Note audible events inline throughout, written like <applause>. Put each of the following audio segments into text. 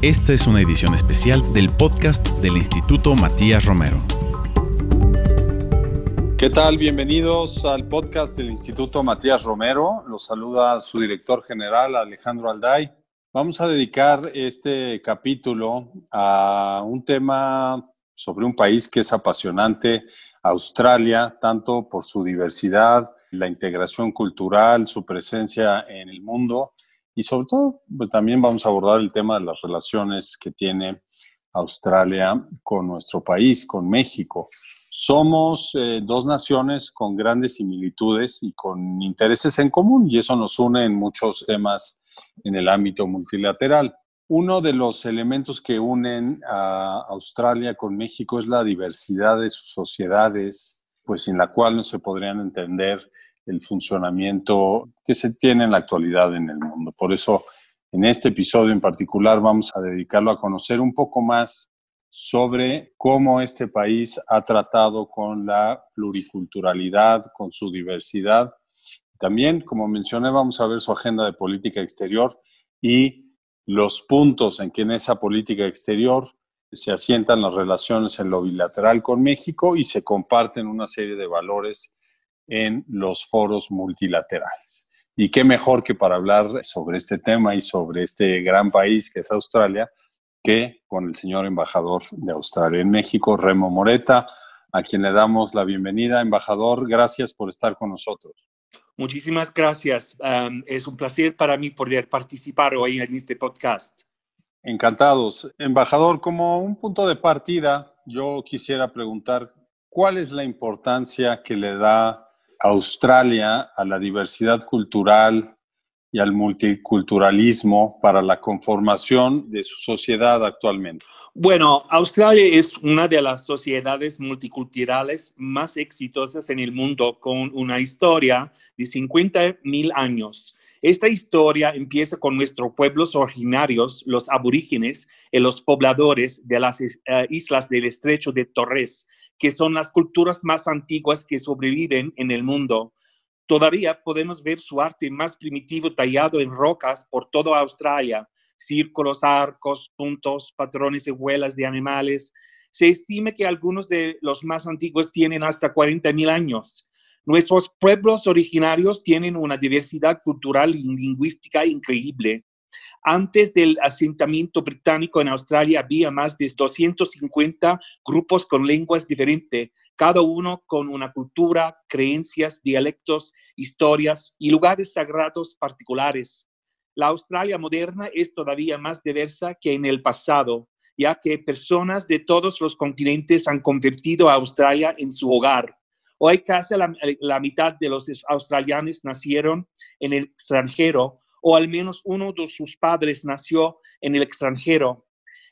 Esta es una edición especial del podcast del Instituto Matías Romero. ¿Qué tal? Bienvenidos al podcast del Instituto Matías Romero. Los saluda su director general, Alejandro Alday. Vamos a dedicar este capítulo a un tema sobre un país que es apasionante, Australia, tanto por su diversidad, la integración cultural, su presencia en el mundo y sobre todo pues, también vamos a abordar el tema de las relaciones que tiene Australia con nuestro país, con México. Somos eh, dos naciones con grandes similitudes y con intereses en común y eso nos une en muchos temas en el ámbito multilateral. Uno de los elementos que unen a Australia con México es la diversidad de sus sociedades, pues sin la cual no se podrían entender el funcionamiento que se tiene en la actualidad en el mundo. Por eso, en este episodio en particular, vamos a dedicarlo a conocer un poco más sobre cómo este país ha tratado con la pluriculturalidad, con su diversidad. También, como mencioné, vamos a ver su agenda de política exterior y los puntos en que en esa política exterior se asientan las relaciones en lo bilateral con México y se comparten una serie de valores en los foros multilaterales. Y qué mejor que para hablar sobre este tema y sobre este gran país que es Australia, que con el señor embajador de Australia en México, Remo Moreta, a quien le damos la bienvenida. Embajador, gracias por estar con nosotros. Muchísimas gracias. es un placer para mí poder participar hoy en este podcast. Encantados. Embajador, como un punto de partida, yo quisiera preguntar, ¿cuál es la importancia que le da Australia a la diversidad cultural y al multiculturalismo para la conformación de su sociedad actualmente? Bueno, Australia es una de las sociedades multiculturales más exitosas en el mundo, con una historia de 50 mil años. Esta historia empieza con nuestros pueblos originarios, los aborígenes y los pobladores de las eh, islas del estrecho de Torres, que son las culturas más antiguas que sobreviven en el mundo. Todavía podemos ver su arte más primitivo tallado en rocas por toda Australia, círculos, arcos, puntos, patrones y huelas de animales. Se estima que algunos de los más antiguos tienen hasta 40.000 años. Nuestros pueblos originarios tienen una diversidad cultural y lingüística increíble. Antes del asentamiento británico en Australia había más de 250 grupos con lenguas diferentes, cada uno con una cultura, creencias, dialectos, historias y lugares sagrados particulares. La Australia moderna es todavía más diversa que en el pasado, ya que personas de todos los continentes han convertido a Australia en su hogar. Hoy casi la, la mitad de los australianos nacieron en el extranjero o al menos uno de sus padres nació en el extranjero.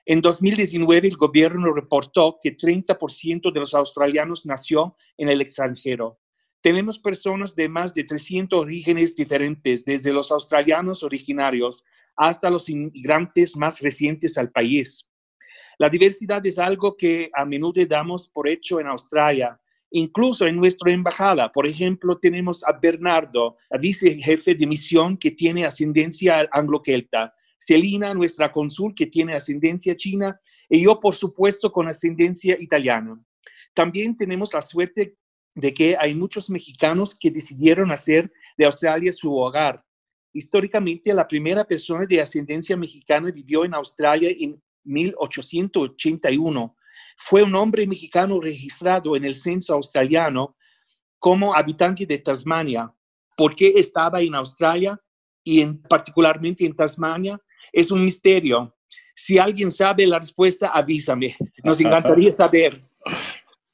En 2019, el gobierno reportó que 30% de los australianos nació en el extranjero. Tenemos personas de más de 300 orígenes diferentes, desde los australianos originarios hasta los inmigrantes más recientes al país. La diversidad es algo que a menudo damos por hecho en Australia, Incluso en nuestra embajada, por ejemplo, tenemos a Bernardo, vicejefe de misión que tiene ascendencia anglo-celta, Celina, nuestra cónsul que tiene ascendencia china, y yo, por supuesto, con ascendencia italiana. También tenemos la suerte de que hay muchos mexicanos que decidieron hacer de Australia su hogar. Históricamente, la primera persona de ascendencia mexicana vivió en Australia en 1881 fue un hombre mexicano registrado en el censo australiano como habitante de Tasmania. ¿Por qué estaba en Australia y en, particularmente en Tasmania? Es un misterio. Si alguien sabe la respuesta, avísame. Nos encantaría <laughs> saber.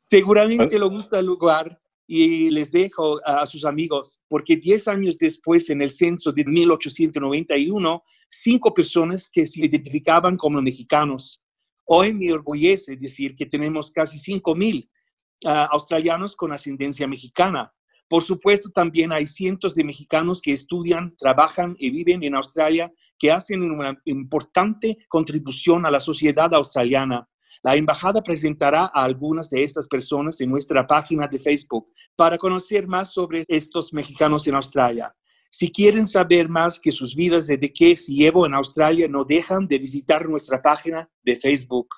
Seguramente le gusta el lugar y les dejo a sus amigos, porque 10 años después, en el censo de 1891, cinco personas que se identificaban como mexicanos Hoy me orgullece decir que tenemos casi 5.000 ah, australianos con ascendencia mexicana. Por supuesto, también hay cientos de mexicanos que estudian, trabajan y viven en Australia que hacen una importante contribución a la sociedad australiana. La embajada presentará a algunas de estas personas en nuestra página de Facebook para conocer más sobre estos mexicanos en Australia. Si quieren saber más que sus vidas desde que se llevo en Australia, no dejan de visitar nuestra página de Facebook.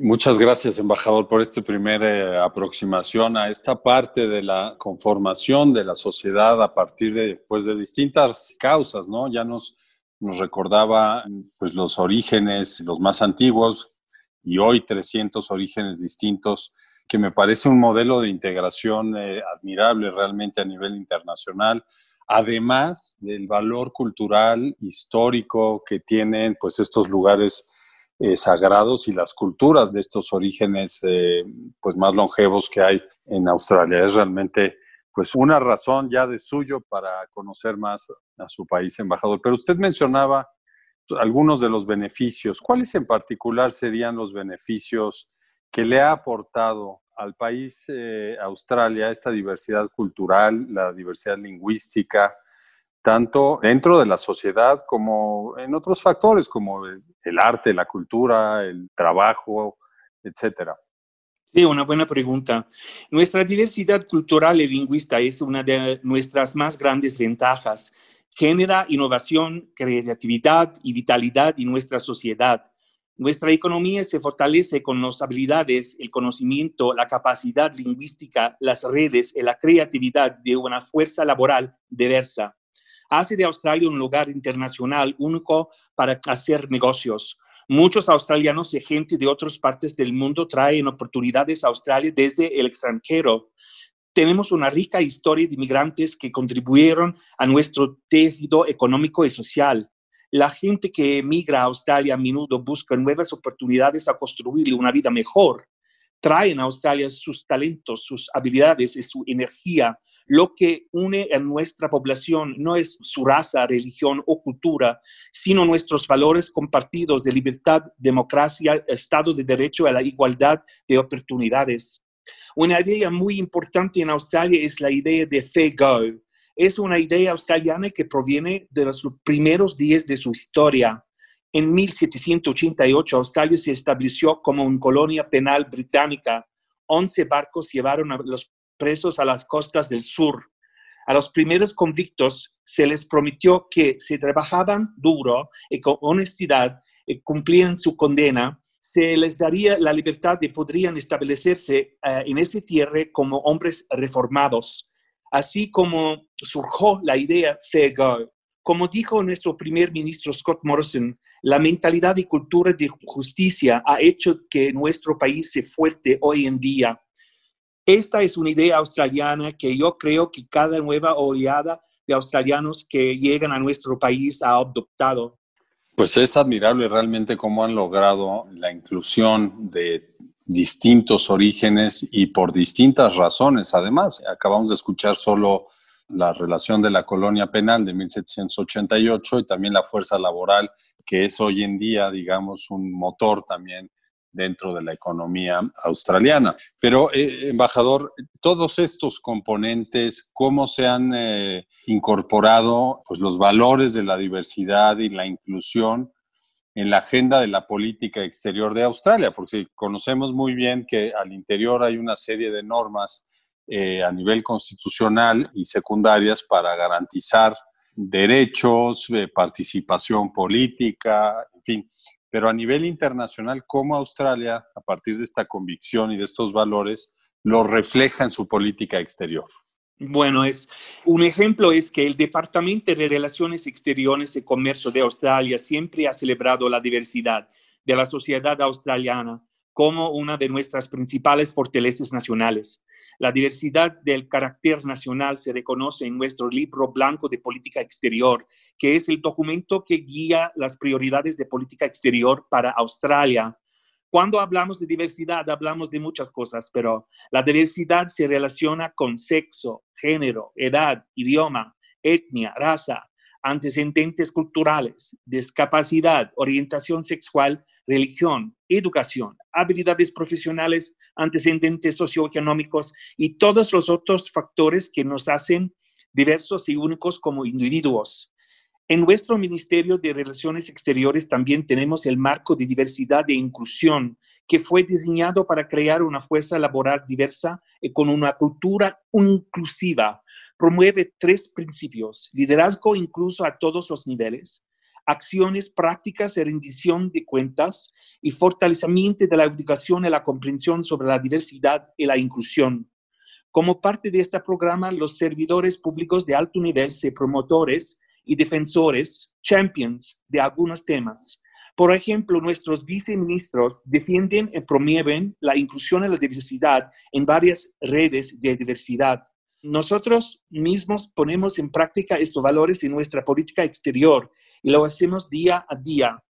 Muchas gracias, embajador, por esta primera eh, aproximación a esta parte de la conformación de la sociedad a partir de, pues, de distintas causas, ¿no? Ya nos, nos recordaba pues, los orígenes, los más antiguos, y hoy 300 orígenes distintos, que me parece un modelo de integración eh, admirable realmente a nivel internacional, además del valor cultural, histórico que tienen pues, estos lugares eh, sagrados y las culturas de estos orígenes eh, pues más longevos que hay en Australia. Es realmente pues una razón ya de suyo para conocer más a su país, embajador. Pero usted mencionaba algunos de los beneficios. ¿Cuáles en particular serían los beneficios que le ha aportado al país eh, Australia esta diversidad cultural, la diversidad lingüística, tanto dentro de la sociedad como en otros factores como el, arte, la cultura, el trabajo, etcétera. Sí, una buena pregunta. Nuestra diversidad cultural y lingüística es una de nuestras más grandes ventajas. Genera innovación, creatividad y vitalidad en nuestra sociedad. Nuestra economía se fortalece con las habilidades, el conocimiento, la capacidad lingüística, las redes y la creatividad de una fuerza laboral diversa hace de Australia un lugar internacional único para hacer negocios. Muchos australianos y gente de otras partes del mundo traen oportunidades a Australia desde el extranjero. Tenemos una rica historia de inmigrantes que contribuyeron a nuestro tejido económico y social. La gente que emigra a Australia a menudo busca nuevas oportunidades a construir una vida mejor traen a Australia sus talentos, sus habilidades y su energía. Lo que une a nuestra población no es su raza, religión o cultura, sino nuestros valores compartidos de libertad, democracia, Estado de Derecho y la igualdad de oportunidades. Una idea muy importante en Australia es la idea de Fair Go. Es una idea australiana que proviene de los primeros días de su historia. En 1788 Australia se estableció como una colonia penal británica. Once barcos llevaron a los presos a las costas del sur. A los primeros convictos se les prometió que si trabajaban duro y con honestidad y cumplían su condena, se les daría la libertad y podrían establecerse eh, en ese tierra como hombres reformados. Así como surgió la idea de como dijo nuestro primer ministro Scott Morrison, la mentalidad y cultura de justicia ha hecho que nuestro país se fuerte hoy en día. Esta es una idea australiana que yo creo que cada nueva oleada de australianos que llegan a nuestro país ha adoptado. Pues es admirable realmente cómo han logrado la inclusión de distintos orígenes y por distintas razones. Además, acabamos de escuchar solo la relación de la colonia penal de 1788 y también la fuerza laboral, que es hoy en día, digamos, un motor también dentro de la economía australiana. Pero, eh, embajador, todos estos componentes, ¿cómo se han eh, incorporado pues, los valores de la diversidad y la inclusión en la agenda de la política exterior de Australia? Porque conocemos muy bien que al interior hay una serie de normas eh, a nivel constitucional y secundarias para garantizar derechos, eh, participación política, en fin. Pero a nivel internacional, ¿cómo Australia, a partir de esta convicción y de estos valores, lo refleja en su política exterior? Bueno, es un ejemplo es que el Departamento de Relaciones Exteriores y Comercio de Australia siempre ha celebrado la diversidad de la sociedad australiana como una de nuestras principales fortalezas nacionales. La diversidad del carácter nacional se reconoce en nuestro libro blanco de política exterior, que es el documento que guía las prioridades de política exterior para Australia. Cuando hablamos de diversidad, hablamos de muchas cosas, pero la diversidad se relaciona con sexo, género, edad, idioma, etnia, raza, antecedentes culturales, discapacidad, orientación sexual, religión, educación, habilidades profesionales, antecedentes socioeconómicos y todos los otros factores que nos hacen diversos y únicos como individuos. En nuestro Ministerio de Relaciones Exteriores también tenemos el marco de diversidad e inclusión, que fue diseñado para crear una fuerza laboral diversa y con una cultura inclusiva. Promueve tres principios, liderazgo incluso a todos los niveles, acciones prácticas de rendición de cuentas y fortalecimiento de la educación y la comprensión sobre la diversidad y la inclusión. Como parte de este programa, los servidores públicos de alto nivel se promotores y defensores, champions de algunos temas. Por ejemplo, nuestros viceministros defienden y promueven la inclusión y la diversidad en varias redes de diversidad. Nosotros mismos ponemos en práctica estos valores en nuestra política exterior y lo hacemos día a día.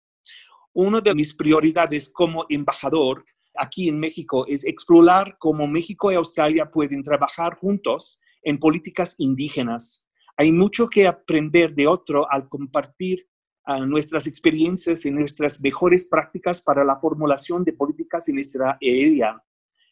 Una de mis prioridades como embajador aquí en México es explorar cómo México y Australia pueden trabajar juntos en políticas indígenas hay mucho que aprender de otro al compartir ah, nuestras experiencias y nuestras mejores prácticas para la formulación de políticas en nuestra área.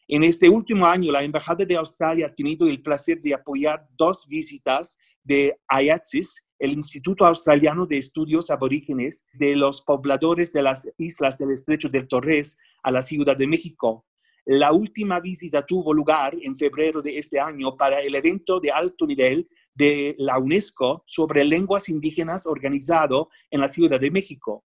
En este último año, la Embajada de Australia ha tenido el placer de apoyar dos visitas de IATSIS, el Instituto Australiano de Estudios Aborígenes de los pobladores de las islas del Estrecho del Torres a la Ciudad de México. La última visita tuvo lugar en febrero de este año para el evento de alto nivel de la UNESCO sobre lenguas indígenas organizado en la Ciudad de México.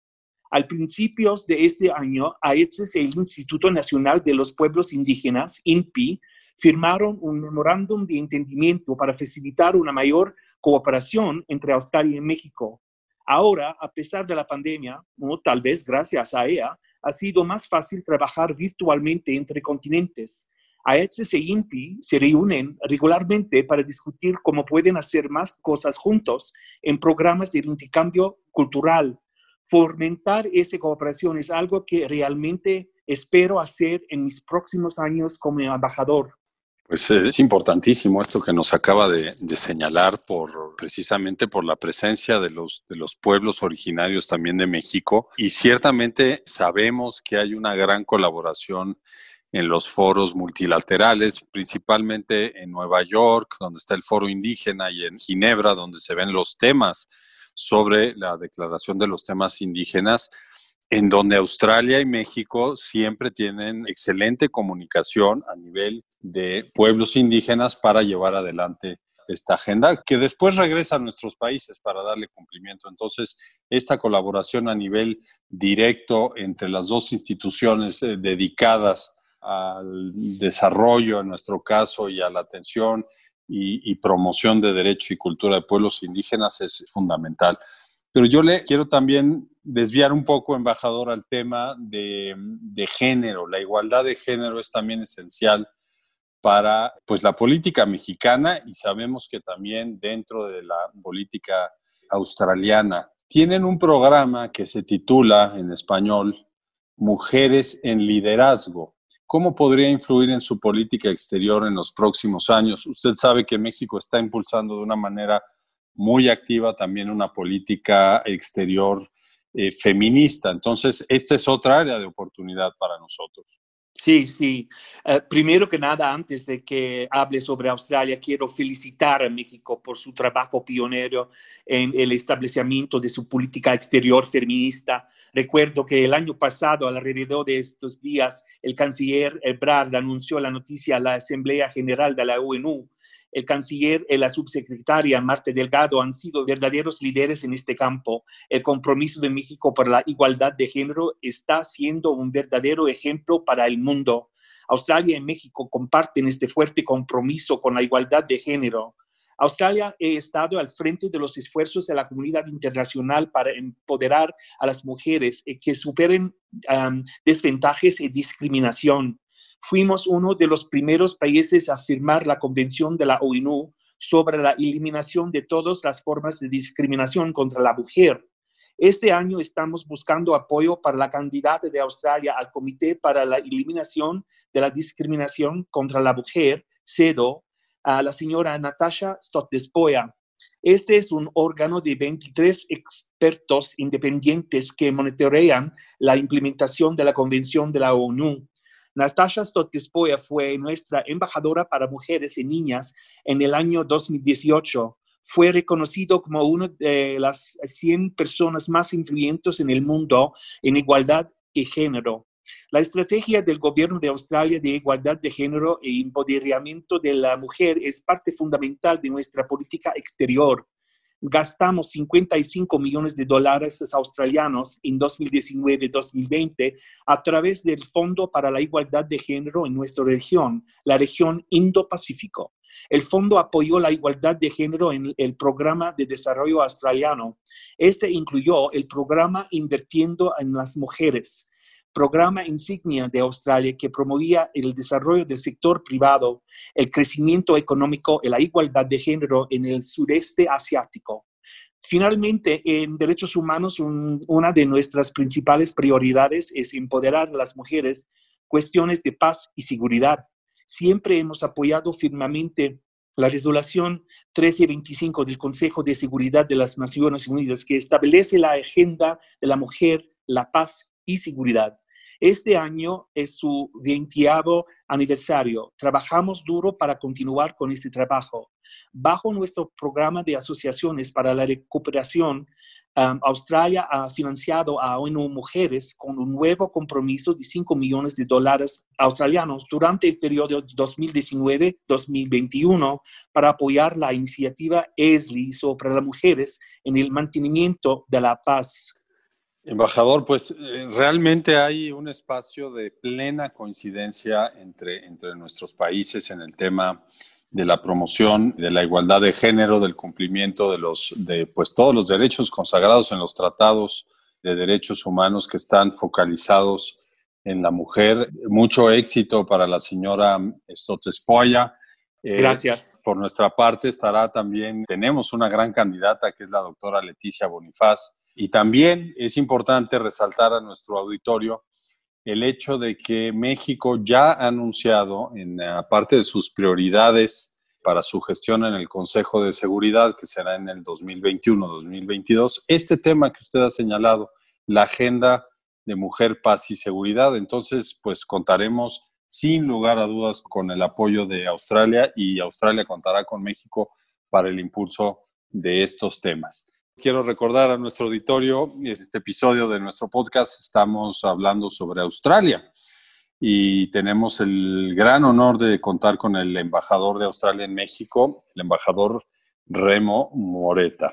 Al principios de este año, AETSES y el Instituto Nacional de los Pueblos Indígenas, INPI, firmaron un memorándum de entendimiento para facilitar una mayor cooperación entre Australia y México. Ahora, a pesar de la pandemia, o tal vez gracias a ella, ha sido más fácil trabajar virtualmente entre continentes AETSES e INPI se reúnen regularmente para discutir cómo pueden hacer más cosas juntos en programas de intercambio cultural. Fomentar esa cooperación es algo que realmente espero hacer en mis próximos años como embajador. Pues eh, es importantísimo esto que nos acaba de, de, señalar por precisamente por la presencia de los, de los pueblos originarios también de México y ciertamente sabemos que hay una gran colaboración en los foros multilaterales, principalmente en Nueva York, donde está el foro indígena, y en Ginebra, donde se ven los temas sobre la declaración de los temas indígenas, en donde Australia y México siempre tienen excelente comunicación a nivel de pueblos indígenas para llevar adelante esta agenda, que después regresa a nuestros países para darle cumplimiento. Entonces, esta colaboración a nivel directo entre las dos instituciones eh, dedicadas al desarrollo, en nuestro caso, y a la atención y, promoción de derecho y cultura de pueblos indígenas es fundamental. Pero yo le quiero también desviar un poco, embajador, al tema de, de, género. La igualdad de género es también esencial para pues, la política mexicana y sabemos que también dentro de la política australiana. Tienen un programa que se titula en español Mujeres en Liderazgo. ¿Cómo podría influir en su política exterior en los próximos años? Usted sabe que México está impulsando de una manera muy activa también una política exterior eh, feminista. Entonces, esta es otra área de oportunidad para nosotros. Sí, sí. Eh, primero que nada, antes de que hable sobre Australia, quiero felicitar a México por su trabajo pionero en el establecimiento de su política exterior feminista. Recuerdo que el año pasado, alrededor de estos días, el canciller Ebrard anunció la noticia a la Asamblea General de la ONU el canciller y la subsecretaria Marta Delgado han sido verdaderos líderes en este campo. El compromiso de México por la igualdad de género está siendo un verdadero ejemplo para el mundo. Australia y México comparten este fuerte compromiso con la igualdad de género. Australia ha estado al frente de los esfuerzos de la comunidad internacional para empoderar a las mujeres que superen desventajas y discriminación fuimos uno de los primeros países a firmar la Convención de la ONU sobre la eliminación de todas las formas de discriminación contra la mujer. Este año estamos buscando apoyo para la candidata de Australia al Comité para la Eliminación de la Discriminación contra la Mujer, CEDO, a la señora Natasha Stott-Despoja. Este es un órgano de 23 expertos independientes que monitorean la implementación de la Convención de la ONU. Natasha Stotispoya fue nuestra embajadora para mujeres y niñas en el año 2018. fue reconocido como una de las 100 personas más influyentes en el mundo en igualdad de género. La estrategia del gobierno de Australia de igualdad de género e empoderamiento de la mujer es parte fundamental de nuestra política exterior gastamos 55 millones de dólares australianos en 2019-2020 a través del Fondo para la Igualdad de Género en nuestra región, la región Indo-Pacífico. El fondo apoyó la igualdad de género en el programa de desarrollo australiano. Este incluyó el programa Invirtiendo en las Mujeres, programa insignia de Australia que promovía el desarrollo del sector privado, el crecimiento económico y la igualdad de género en el sureste asiático. Finalmente, en derechos humanos, una de nuestras principales prioridades es empoderar a las mujeres cuestiones de paz y seguridad. Siempre hemos apoyado firmemente la resolución 1325 del Consejo de Seguridad de las Naciones Unidas que establece la agenda de la mujer, la paz y seguridad. Este año es su 20 aniversario. Trabajamos duro para continuar con este trabajo. Bajo nuestro programa de asociaciones para la recuperación, um, Australia ha financiado a ONU Mujeres con un nuevo compromiso de 5 millones de dólares australianos durante el periodo 2019-2021 para apoyar la iniciativa ESLI sobre las mujeres en el mantenimiento de la paz. Embajador, pues eh, realmente hay un espacio de plena coincidencia entre, entre nuestros países en el tema de la promoción de la igualdad de género, del cumplimiento de los de pues todos los derechos consagrados en los tratados de derechos humanos que están focalizados en la mujer. Mucho éxito para la señora Stotespoya. Eh, Gracias. Por nuestra parte estará también, tenemos una gran candidata que es la doctora Leticia Bonifaz, y también es importante resaltar a nuestro auditorio el hecho de que México ya ha anunciado, en parte de sus prioridades para su gestión en el Consejo de Seguridad, que será en el 2021-2022, este tema que usted ha señalado, la agenda de mujer, paz y seguridad. Entonces, pues contaremos sin lugar a dudas con el apoyo de Australia y Australia contará con México para el impulso de estos temas. Quiero recordar a nuestro auditorio, en este episodio de nuestro podcast estamos hablando sobre Australia y tenemos el gran honor de contar con el embajador de Australia en México, el embajador Remo Moreta.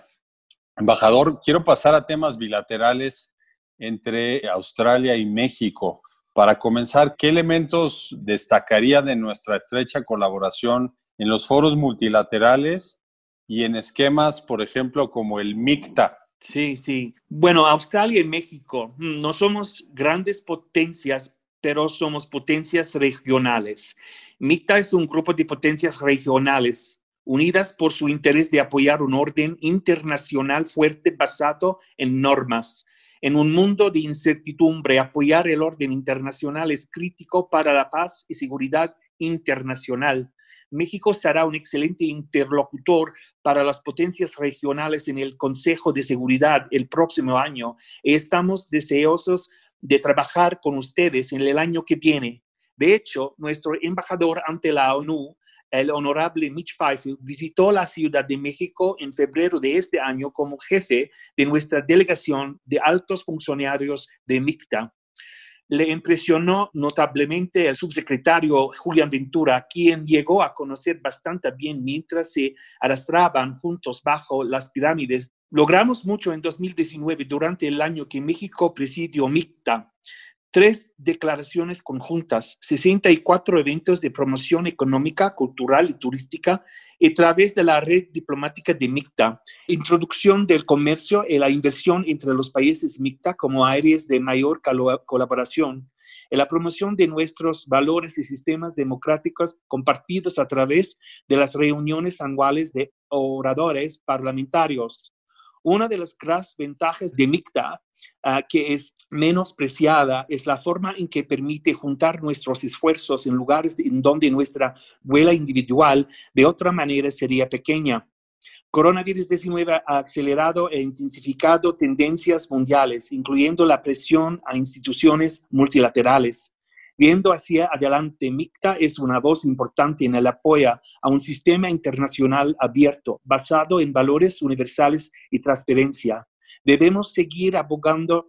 Embajador, quiero pasar a temas bilaterales entre Australia y México. Para comenzar, ¿qué elementos destacaría de nuestra estrecha colaboración en los foros multilaterales y en esquemas, por ejemplo, como el MICTA. Sí, sí. Bueno, Australia y México mm, no somos grandes potencias, pero somos potencias regionales. MICTA es un grupo de potencias regionales unidas por su interés de apoyar un orden internacional fuerte basado en normas. En un mundo de incertidumbre, apoyar el orden internacional es crítico para la paz y seguridad internacional. México será un excelente interlocutor para las potencias regionales en el Consejo de Seguridad el próximo año. Estamos deseosos de trabajar con ustedes en el año que viene. De hecho, nuestro embajador ante la ONU, el honorable Mitch Fifield, visitó la Ciudad de México en febrero de este año como jefe de nuestra delegación de altos funcionarios de MICTA le impresionó notablemente el subsecretario Julián Ventura, quien llegó a conocer bastante bien mientras se arrastraban juntos bajo las pirámides. Logramos mucho en 2019 durante el año que México presidió MICTA tres declaraciones conjuntas, 64 eventos de promoción económica, cultural y turística a través de la red diplomática de MICTA, introducción del comercio y la inversión entre los países MICTA como áreas de mayor colaboración, y la promoción de nuestros valores y sistemas democráticos compartidos a través de las reuniones anuales de oradores parlamentarios. Una de las grandes ventajas de MICTA Ah, que es menospreciada es la forma en que permite juntar nuestros esfuerzos en lugares en donde nuestra vuela individual de otra manera sería pequeña. Coronavirus 19 ha acelerado e intensificado tendencias mundiales, incluyendo la presión a instituciones multilaterales. Viendo hacia adelante, MICTA es una voz importante en el apoyo a un sistema internacional abierto, basado en valores universales y transparencia. Debemos seguir abogando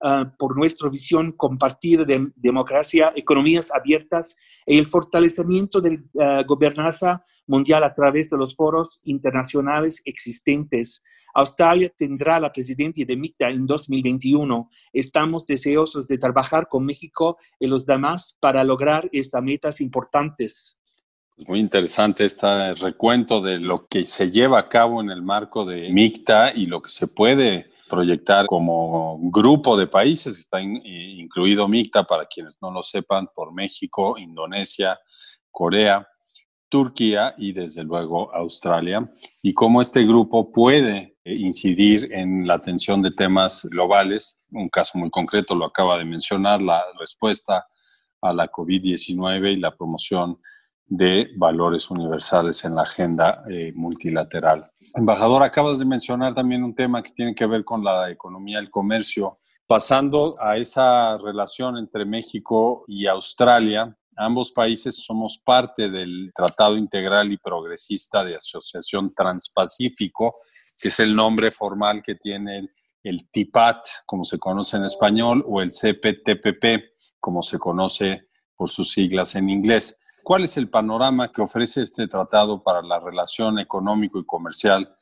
ah, por nuestra visión compartida de democracia, economías abiertas y el fortalecimiento de la uh, gobernanza mundial a través de los foros internacionales existentes. Australia tendrá la presidencia de MICTA en 2021. Estamos deseosos de trabajar con México y los demás para lograr estas metas importantes. Muy interesante este recuento de lo que se lleva a cabo en el marco de MICTA y lo que se puede proyectar como grupo de países, está incluido MICTA, para quienes no lo sepan, por México, Indonesia, Corea, Turquía y desde luego Australia, y cómo este grupo puede eh, incidir en la atención de temas globales. Un caso muy concreto lo acaba de mencionar, la respuesta a la COVID-19 y la promoción de valores universales en la agenda eh, multilateral. Embajador, acabas de mencionar también un tema que tiene que ver con la economía, el comercio. Pasando a esa relación entre México y Australia, ambos países somos parte del Tratado Integral y Progresista de Asociación Transpacífico, que es el nombre formal que tiene el, el TIPAT, como se conoce en español, o el CPTPP, como se conoce por sus siglas en inglés. ¿Cuál es el panorama que ofrece este tratado para la relación económico y comercial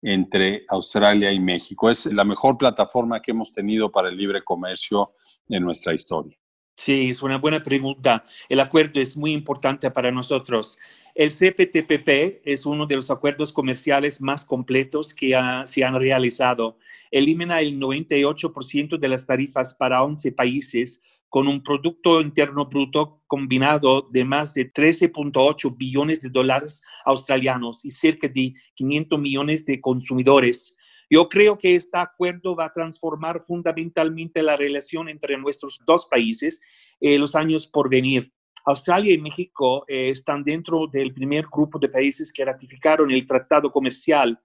entre Australia y México? Es la mejor plataforma que hemos tenido para el libre comercio en nuestra historia. Sí, es una buena pregunta. El acuerdo es muy importante para nosotros. El CPTPP es uno de los acuerdos comerciales más completos que se han realizado. Elimina el 98% de las tarifas para 11 países, con un Producto Interno Bruto combinado de más de 13.8 billones de dólares australianos y cerca de 500 millones de consumidores. Yo creo que este acuerdo va a transformar fundamentalmente la relación entre nuestros dos países en los años por venir. Australia y México eh, están dentro del primer grupo de países que ratificaron el tratado comercial.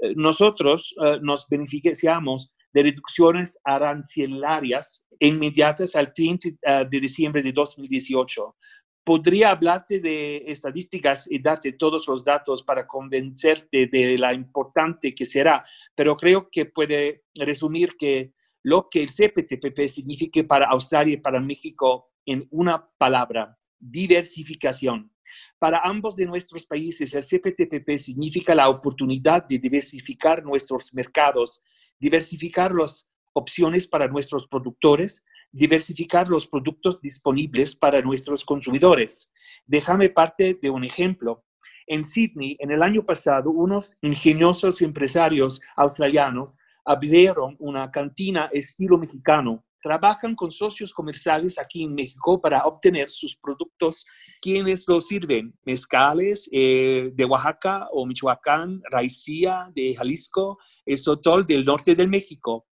Eh, nosotros eh, nos beneficiamos de reducciones arancelarias inmediatas al 30 ah, de diciembre de 2018. Podría hablarte de estadísticas y darte todos los datos para convencerte de la importante que será, pero creo que puede resumir que lo que el CPTPP significa para Australia y para México en una palabra, diversificación. Para ambos de nuestros países, el CPTPP significa la oportunidad de diversificar nuestros mercados diversificar las opciones para nuestros productores, diversificar los productos disponibles para nuestros consumidores. Déjame parte de un ejemplo. En Sydney, en el año pasado, unos ingeniosos empresarios australianos abrieron una cantina estilo mexicano. Trabajan con socios comerciales aquí en México para obtener sus productos. quienes los sirven? Mezcales eh, de Oaxaca o Michoacán, raicía de Jalisco, el sotol del norte del México.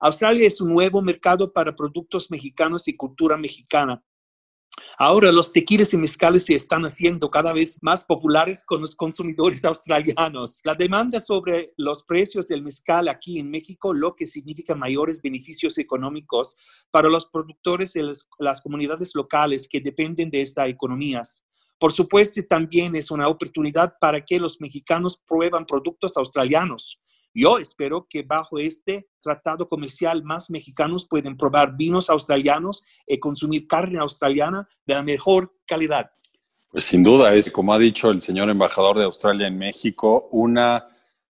Australia es un nuevo mercado para productos mexicanos y cultura mexicana. Ahora los tequiles y mezcales se están haciendo cada vez más populares con los consumidores <laughs> australianos. La demanda sobre los precios del mezcal aquí en México, lo que significa mayores beneficios económicos para los productores de las comunidades locales que dependen de estas economías. Por supuesto, también es una oportunidad para que los mexicanos prueban productos australianos. Yo espero que bajo este tratado comercial más mexicanos pueden probar vinos australianos y consumir carne australiana de la mejor calidad. Pues sin duda es, como ha dicho el señor embajador de Australia en México, una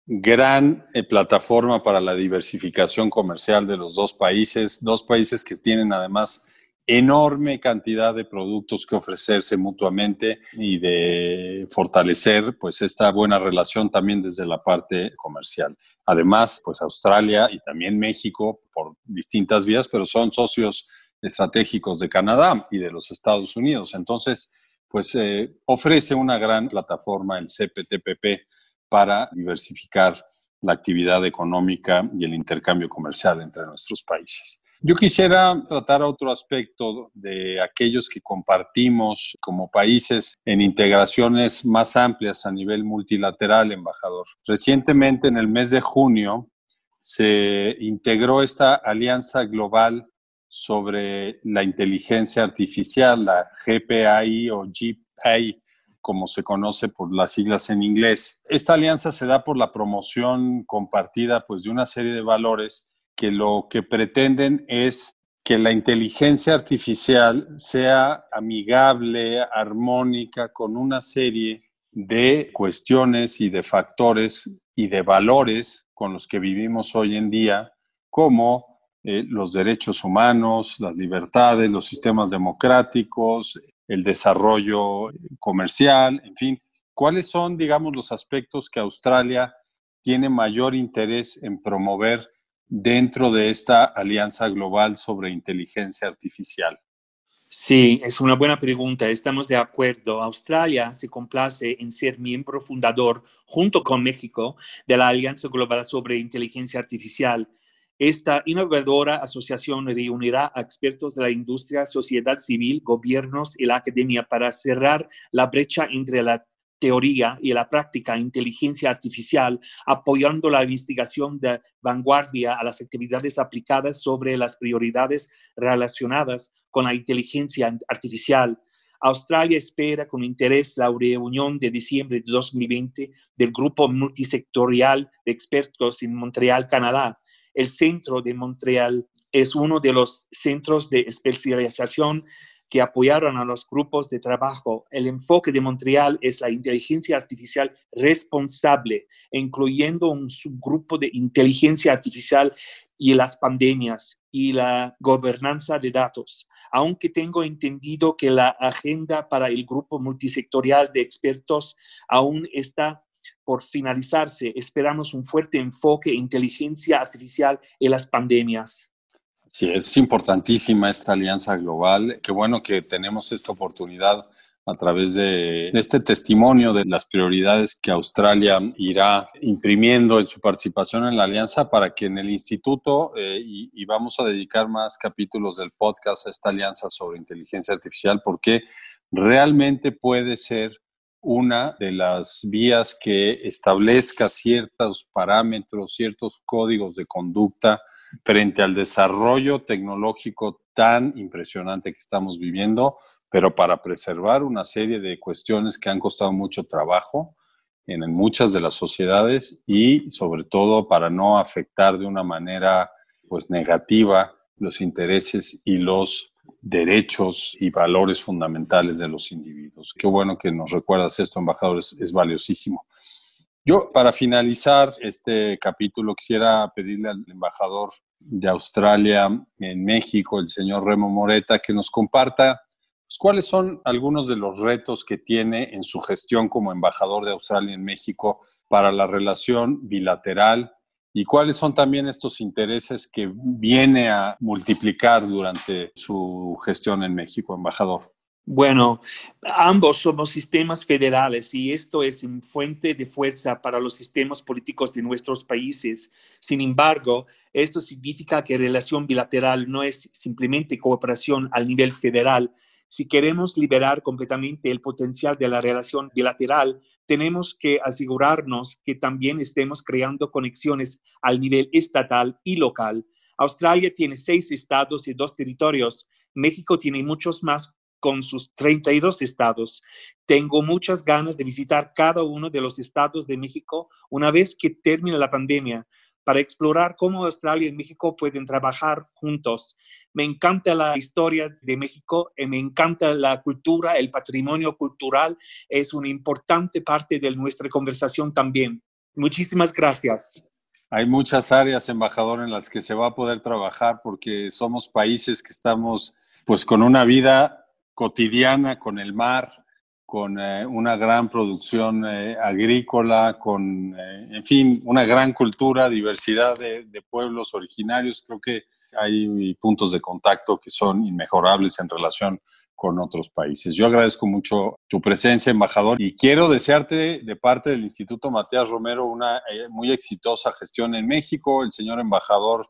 gran eh, plataforma para la diversificación comercial de los dos países, dos países que tienen además enorme cantidad de productos que ofrecerse mutuamente y de fortalecer pues esta buena relación también desde la parte comercial. Además, pues Australia y también México por distintas vías, pero son socios estratégicos de Canadá y de los Estados Unidos. Entonces, pues eh, ofrece una gran plataforma el CPTPP para diversificar la actividad económica y el intercambio comercial entre nuestros países. Yo quisiera tratar otro aspecto de aquellos que compartimos como países en integraciones más amplias a nivel multilateral, embajador. Recientemente, en el mes de junio, se integró esta alianza global sobre la inteligencia artificial, la GPAI o GPAI, como se conoce por las siglas en inglés. Esta alianza se da por la promoción compartida pues, de una serie de valores que lo que pretenden es que la inteligencia artificial sea amigable, armónica, con una serie de cuestiones y de factores y de valores con los que vivimos hoy en día, como eh, los derechos humanos, las libertades, los sistemas democráticos, el desarrollo comercial, en fin. ¿Cuáles son, digamos, los aspectos que Australia tiene mayor interés en promover dentro de esta alianza global sobre inteligencia artificial? Sí, es una buena pregunta. Estamos de acuerdo. Australia se complace en ser miembro fundador, junto con México, de la Alianza Global sobre Inteligencia Artificial. Esta innovadora asociación reunirá a expertos de la industria, sociedad civil, gobiernos y la academia para cerrar la brecha entre la teoría y la práctica inteligencia artificial, apoyando la investigación de vanguardia a las actividades aplicadas sobre las prioridades relacionadas con la inteligencia artificial. Australia espera con interés la reunión de diciembre de 2020 del Grupo Multisectorial de Expertos en Montreal, Canadá. El Centro de Montreal es uno de los centros de especialización que apoyaron a los grupos de trabajo. El enfoque de Montreal es la inteligencia artificial responsable, incluyendo un subgrupo de inteligencia artificial y las pandemias y la gobernanza de datos. Aunque tengo entendido que la agenda para el grupo multisectorial de expertos aún está por finalizarse, esperamos un fuerte enfoque en inteligencia artificial en las pandemias. Sí, es importantísima esta alianza global. Qué bueno que tenemos esta oportunidad a través de, este testimonio de las prioridades que Australia irá imprimiendo en su participación en la alianza para que en el instituto, eh, y, y, vamos a dedicar más capítulos del podcast a esta alianza sobre inteligencia artificial, porque realmente puede ser una de las vías que establezca ciertos parámetros, ciertos códigos de conducta frente al desarrollo tecnológico tan impresionante que estamos viviendo, pero para preservar una serie de cuestiones que han costado mucho trabajo en muchas de las sociedades y sobre todo para no afectar de una manera pues negativa los intereses y los derechos y valores fundamentales de los individuos. Qué bueno que nos recuerdas esto, embajador, es, valiosísimo. Yo, para finalizar este capítulo, quisiera pedirle al embajador de Australia en México, el señor Remo Moreta, que nos comparta pues, cuáles son algunos de los retos que tiene en su gestión como embajador de Australia en México para la relación bilateral y cuáles son también estos intereses que viene a multiplicar durante su gestión en México, embajador. Bueno, ambos somos sistemas federales y esto es una fuente de fuerza para los sistemas políticos de nuestros países. Sin embargo, esto significa que relación bilateral no es simplemente cooperación al nivel federal. Si queremos liberar completamente el potencial de la relación bilateral, tenemos que asegurarnos que también estemos creando conexiones al nivel estatal y local. Australia tiene seis estados y dos territorios. México tiene muchos más con sus 32 estados. Tengo muchas ganas de visitar cada uno de los estados de México una vez que termine la pandemia para explorar cómo Australia y México pueden trabajar juntos. Me encanta la historia de México, y me encanta la cultura, el patrimonio cultural es una importante parte de nuestra conversación también. Muchísimas gracias. Hay muchas áreas, embajador, en las que se va a poder trabajar porque somos países que estamos pues con una vida cotidiana con el mar, con eh, una gran producción eh, agrícola, con, eh, en fin, una gran cultura, diversidad de, de, pueblos originarios. Creo que hay puntos de contacto que son inmejorables en relación con otros países. Yo agradezco mucho tu presencia, embajador, y quiero desearte de parte del Instituto Matías Romero una muy exitosa gestión en México. El señor embajador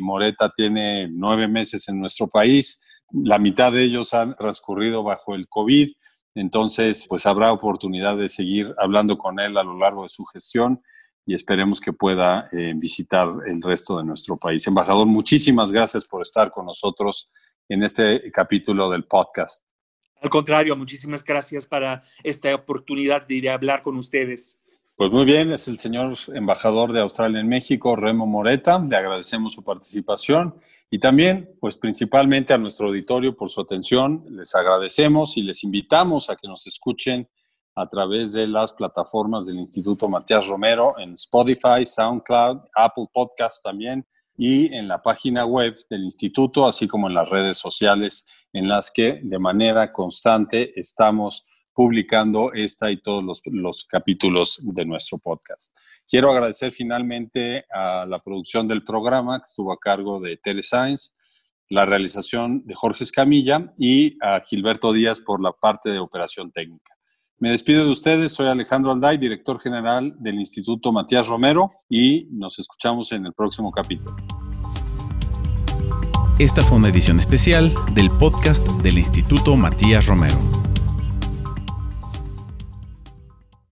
Moreta tiene nueve meses en nuestro país la mitad de ellos han transcurrido bajo el COVID, entonces pues habrá oportunidad de seguir hablando con él a lo largo de su gestión y esperemos que pueda eh, visitar el resto de nuestro país. Embajador, muchísimas gracias por estar con nosotros en este capítulo del podcast. Al contrario, muchísimas gracias para esta oportunidad de, hablar con ustedes. Pues muy bien, es el señor embajador de Australia en México, Remo Moreta. Le agradecemos su participación y también, pues principalmente a nuestro auditorio por su atención. Les agradecemos y les invitamos a que nos escuchen a través de las plataformas del Instituto Matías Romero en Spotify, SoundCloud, Apple Podcast también y en la página web del instituto, así como en las redes sociales en las que de manera constante estamos publicando esta y todos los, capítulos de nuestro podcast. Quiero agradecer finalmente a la producción del programa que estuvo a cargo de Telescience, la realización de Jorge Escamilla y a Gilberto Díaz por la parte de operación técnica. Me despido de ustedes, soy Alejandro Alday, director general del Instituto Matías Romero y nos escuchamos en el próximo capítulo. Esta fue una edición especial del podcast del Instituto Matías Romero.